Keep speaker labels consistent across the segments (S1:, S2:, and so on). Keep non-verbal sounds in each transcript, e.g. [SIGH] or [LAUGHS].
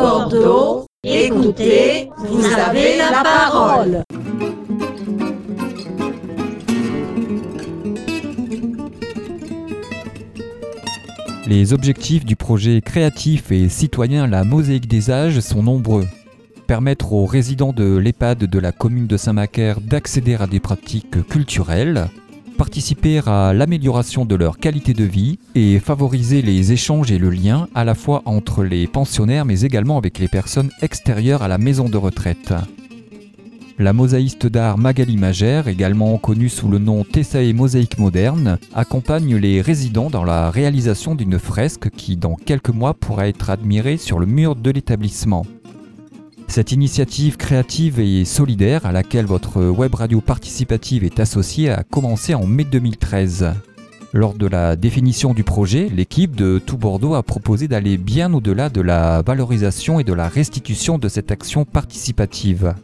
S1: Bordeaux, écoutez, vous avez la parole.
S2: Les objectifs du projet créatif et citoyen La Mosaïque des âges sont nombreux. Permettre aux résidents de l'EHPAD de la commune de Saint-Macaire d'accéder à des pratiques culturelles, participer à l'amélioration de leur qualité de vie et favoriser les échanges et le lien à la fois entre les pensionnaires mais également avec les personnes extérieures à la maison de retraite. La mosaïste d'art Magali Magère, également connue sous le nom Tessae Mosaïque Moderne, accompagne les résidents dans la réalisation d'une fresque qui, dans quelques mois, pourra être admirée sur le mur de l'établissement. Cette initiative créative et solidaire à laquelle votre web radio participative est associée a commencé en mai 2013. Lors de la définition du projet, l'équipe de Tout Bordeaux a proposé d'aller bien au-delà de la valorisation et de la restitution de cette action participative.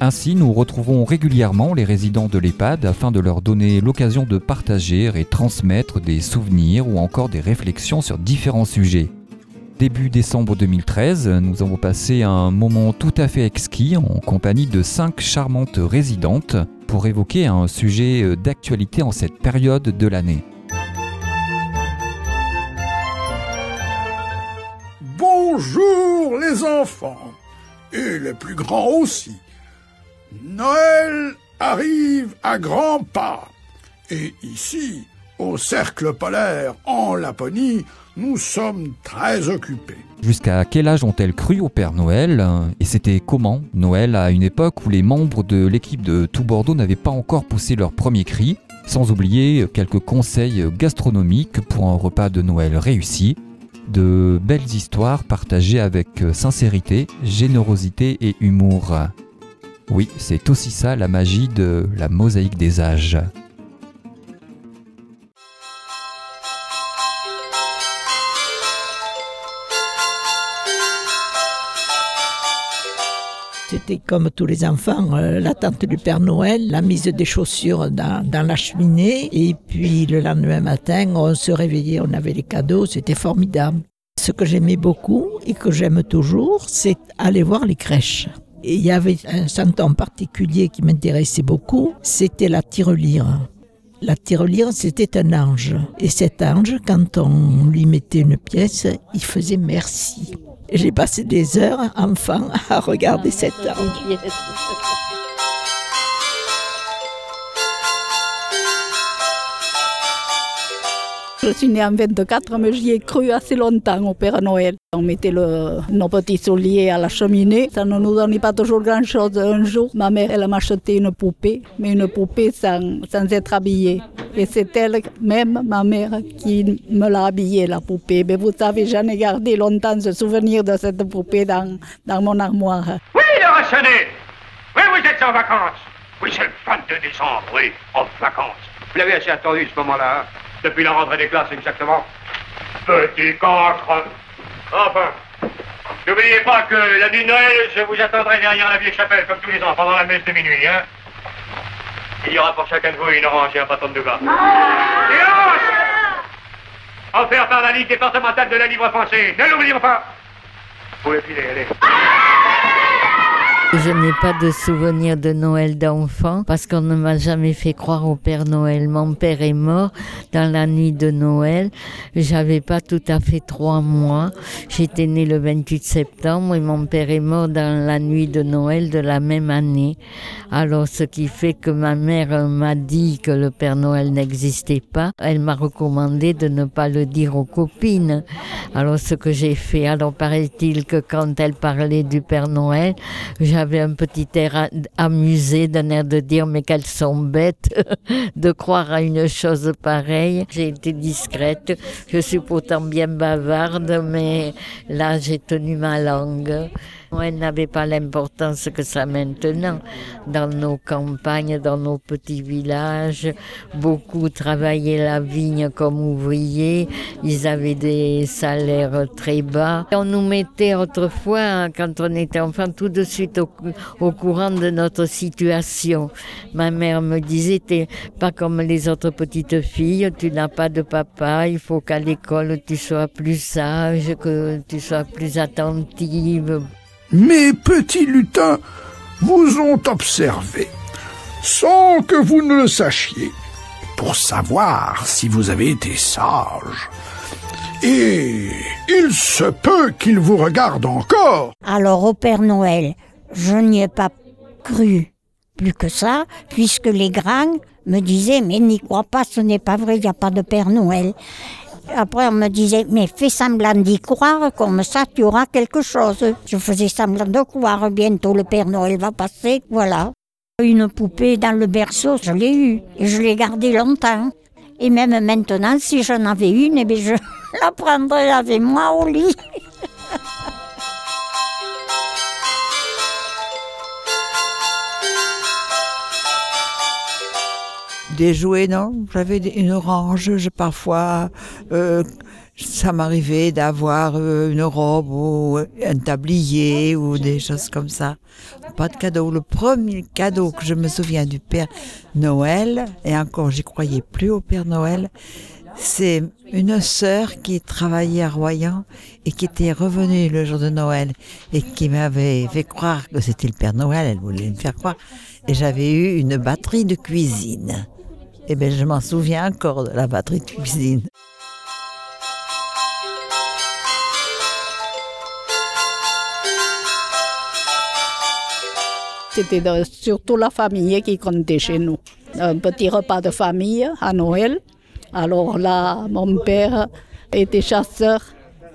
S2: Ainsi, nous retrouvons régulièrement les résidents de l'EHPAD afin de leur donner l'occasion de partager et transmettre des souvenirs ou encore des réflexions sur différents sujets. Début décembre 2013, nous avons passé un moment tout à fait exquis en compagnie de cinq charmantes résidentes pour évoquer un sujet d'actualité en cette période de l'année.
S3: Bonjour les enfants, et les plus grands aussi. Noël arrive à grands pas. Et ici, au cercle polaire, en Laponie, nous sommes très occupés.
S2: Jusqu'à quel âge ont-elles cru au Père Noël Et c'était comment Noël à une époque où les membres de l'équipe de Tout Bordeaux n'avaient pas encore poussé leur premier cri, sans oublier quelques conseils gastronomiques pour un repas de Noël réussi, de belles histoires partagées avec sincérité, générosité et humour. Oui, c'est aussi ça la magie de la mosaïque des âges.
S4: C'était comme tous les enfants, euh, l'attente du Père Noël, la mise des chaussures dans, la cheminée, et puis le lendemain matin, on se réveillait, on avait les cadeaux, c'était formidable. Ce que j'aimais beaucoup et que j'aime toujours, c'est aller voir les crèches. Et il y avait un santon particulier qui m'intéressait beaucoup, c'était la tirelire. La tirelire, c'était un ange. Et cet ange, quand on lui mettait une pièce, il faisait merci. J'ai passé des heures, enfant, à regarder cet ange.
S5: Je suis née en 24, mais j'y ai cru assez longtemps au Père Noël. On mettait nos petits souliers à la cheminée. Ça ne nous donnait pas toujours grand-chose. Un jour, ma mère, elle m'a acheté une poupée, mais une poupée sans, sans être habillée. Et c'est elle, même ma mère, qui me l'a habillée, la poupée. Mais vous savez, j'en ai gardé longtemps ce souvenir de cette poupée dans, dans mon armoire.
S6: Oui, rationné Oui, vous êtes en vacances Oui, c'est le 22 décembre, oui, en vacances. Vous l'avez assez attendu ce moment-là, hein? Depuis la rentrée des classes, exactement. Petit cancre. Enfin, n'oubliez pas que la nuit de Noël, je vous attendrai derrière la vieille chapelle, comme tous les ans, pendant la messe de minuit, hein. Il y aura pour chacun de vous une orange et un bâton de. Silence Offert par la Ligue départementale de la Libre Français. Ne l'oublions pas. Vous pouvez filer, allez.
S7: Je n'ai pas de souvenir de Noël d'enfant parce qu'on ne m'a jamais fait croire au Père Noël. Mon père est mort dans la nuit de Noël. J'avais pas tout à fait trois mois. J'étais née le 28 septembre et mon père est mort dans la nuit de Noël de la même année. Alors, ce qui fait que ma mère m'a dit que le Père Noël n'existait pas. Elle m'a recommandé de ne pas le dire aux copines. Alors, ce que j'ai fait, alors paraît-il que quand elle parlait du Père Noël, un petit air amusé, d'un air de dire mais qu'elles sont bêtes [LAUGHS] de croire à une chose pareille. J'ai été discrète, je suis pourtant bien bavarde, mais là j'ai tenu ma langue. Elle n'avait pas l'importance que ça maintenant. Dans nos campagnes, dans nos petits villages, beaucoup travaillaient la vigne comme ouvriers. Ils avaient des salaires très bas. On nous mettait autrefois, quand on était enfant, tout de suite au, au courant de notre situation. Ma mère me disait, t'es pas comme les autres petites filles, tu n'as pas de papa, il faut qu'à l'école tu sois plus sage, que tu sois plus attentive.
S3: Mes petits lutins vous ont observé, sans que vous ne le sachiez, pour savoir si vous avez été sage. Et il se peut qu'ils vous regardent encore.
S8: Alors au Père Noël, je n'y ai pas cru plus que ça, puisque les grands me disaient, mais n'y crois pas, ce n'est pas vrai, il n'y a pas de Père Noël. Après, on me disait, mais fais semblant d'y croire, comme ça tu auras quelque chose. Je faisais semblant de croire, bientôt le Père Noël va passer, voilà. Une poupée dans le berceau, je l'ai eue, et je l'ai gardée longtemps. Et même maintenant, si j'en avais une, eh je [LAUGHS] la prendrais avec moi au lit.
S9: Des jouets, non? J'avais une orange. Je, parfois, euh, ça m'arrivait d'avoir euh, une robe ou un tablier ou des choses comme ça. Pas de cadeau. Le premier cadeau que je me souviens du Père Noël, et encore, j'y croyais plus au Père Noël, c'est une sœur qui travaillait à Royan et qui était revenue le jour de Noël et qui m'avait fait croire que c'était le Père Noël. Elle voulait me faire croire. Et j'avais eu une batterie de cuisine. Et bien, je m'en souviens encore de la batterie de cuisine.
S5: C'était surtout la famille qui comptait chez nous. Un petit repas de famille à Noël. Alors là, mon père était chasseur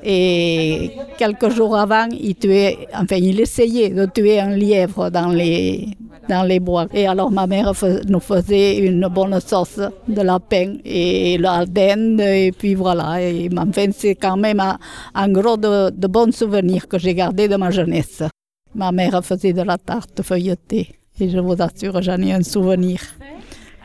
S5: et quelques jours avant, il tuait, enfin, il essayait de tuer un lièvre dans les, dans les bois. Et alors ma mère nous faisait une bonne sauce de lapin et la dinde et puis voilà. Et enfin, c'est quand même un, un gros de, de bons souvenirs que j'ai gardés de ma jeunesse. Ma mère faisait de la tarte feuilletée et je vous assure, j'en ai un souvenir.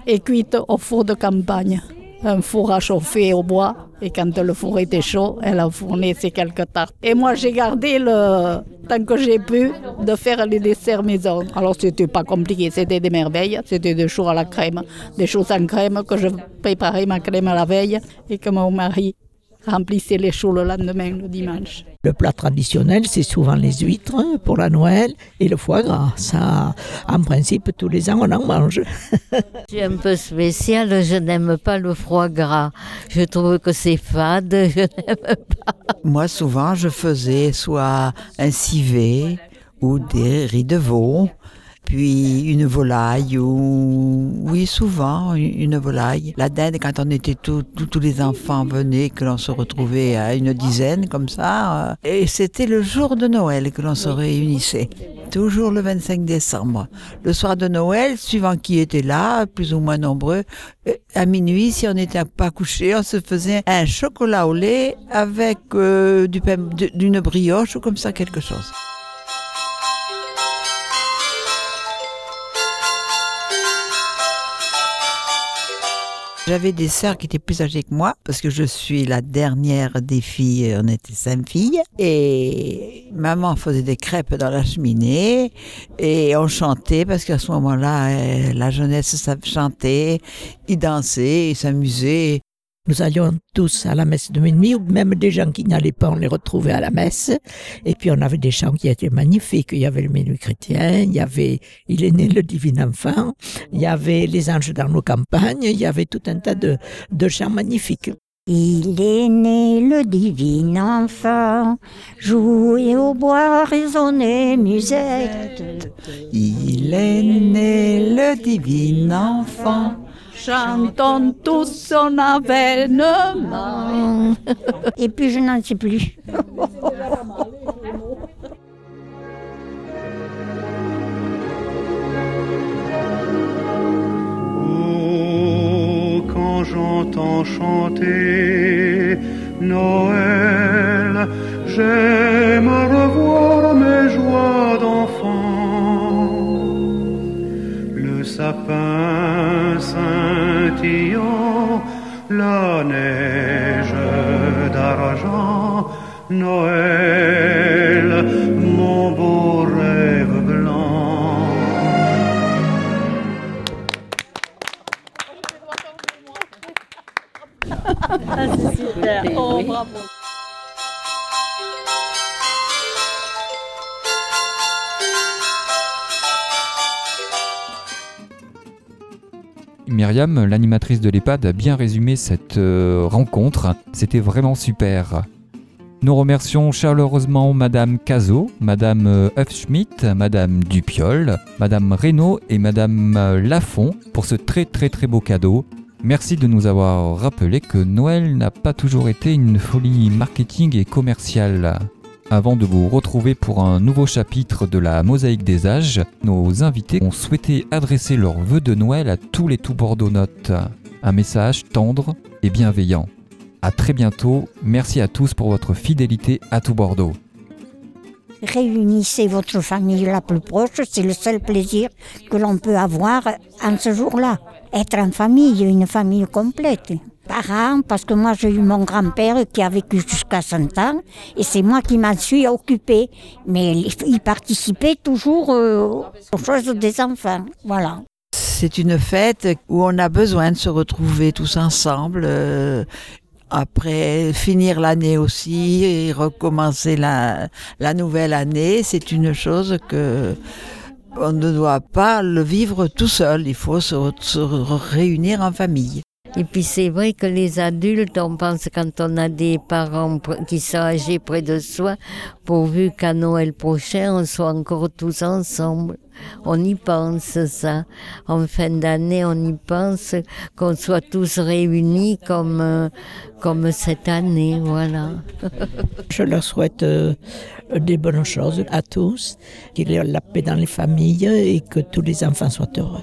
S5: Et cuite au four de campagne, un four à chauffer au bois. Et quand le four était chaud, elle a fourni ces quelques tartes. Et moi, j'ai gardé le tant que j'ai pu de faire les desserts maison. Alors, c'était pas compliqué, c'était des merveilles. C'était des choux à la crème, des choux sans crème que je préparais ma crème à la veille et que mon mari remplissait les choux le lendemain, le dimanche.
S4: Le plat traditionnel, c'est souvent les huîtres hein, pour la Noël et le foie gras. Ça, en principe, tous les ans, on en mange. [LAUGHS]
S7: Je suis un peu spéciale, je n'aime pas le foie gras. Je trouve que c'est fade, [LAUGHS] je n'aime pas.
S9: Moi, souvent, je faisais soit un civet ou des riz de veau, puis une volaille ou oui, souvent une volaille. La dinde, quand on était tous, tous- les enfants venaient, que l'on se retrouvait à une dizaine comme ça, euh, et c'était le jour de Noël que l'on se réunissait. Toujours le 25 décembre. Le soir de Noël, suivant qui était là, plus ou moins nombreux, euh, à minuit, si on n'était pas couché, on se faisait un chocolat au lait avec euh, du pain, d'une brioche ou comme ça quelque chose. J'avais des sœurs qui étaient plus âgées que moi, parce que je suis la dernière des filles, on était cinq filles, et maman faisait des crêpes dans la cheminée, et on chantait, parce qu'à ce moment-là, euh, la jeunesse savait chanter, ils dansaient, ils s'amusaient.
S4: Nous allions tous à la messe de minuit, ou même des gens qui n'allaient pas, on les retrouvait à la messe. Et puis on avait des chants qui étaient magnifiques. Il y avait le milieu chrétien, il y avait Il est né le divin enfant, il y avait les anges dans nos campagnes, il y avait tout un tas de, de chants magnifiques.
S8: Il est né le divin enfant, jouer au bois, résonner, musette.
S9: Il est né le divin enfant.
S5: Chantons tous son avènement.
S8: Et puis je n'en sais plus.
S10: Oh, quand j'entends chanter Noël, j'aime revoir mes joies sapins scintillant, la neige d'argent, Noël, mon beau rêve blanc.
S2: Myriam, l'animatrice de l'EHPAD, a bien résumé cette euh, rencontre. C'était vraiment super. Nous remercions chaleureusement Madame Cazot, Madame euh, Huffschmidt, Madame Dupiol, Madame Reynaud et Madame euh, Lafont pour ce très très très beau cadeau. Merci de nous avoir rappelé que Noël n'a pas toujours été une folie marketing et commerciale. Avant de vous retrouver pour un nouveau chapitre de la mosaïque des âges, nos invités ont souhaité adresser leurs vœux de Noël à tous les tout bordeauxnotes. Un message tendre et bienveillant. À très bientôt, merci à tous pour votre fidélité à tout Bordeaux.
S8: Réunissez votre famille la plus proche, c'est le seul plaisir que l'on peut avoir en ce jour-là. Être en famille, une famille complète. Parents, parce que moi j'ai eu mon grand-père qui a vécu jusqu'à 100 ans et c'est moi qui m'en suis occupée. Mais il participait toujours euh, aux choses des enfants. Voilà.
S9: C'est une fête où on a besoin de se retrouver tous ensemble. euh, après finir l'année aussi et recommencer la, nouvelle année, c'est une chose que on ne doit pas le vivre tout seul. Il faut se réunir en famille.
S7: Et puis c'est vrai que les adultes, on pense quand on a des parents qui sont âgés près de soi, pourvu qu'à Noël prochain, on soit encore tous ensemble. On y pense ça. En fin d'année, on y pense qu'on soit tous réunis comme, euh, comme cette année, voilà. [LAUGHS]
S4: Je leur souhaite euh, des bonnes choses à tous, qu'il y ait la paix dans les familles et que tous les enfants soient heureux.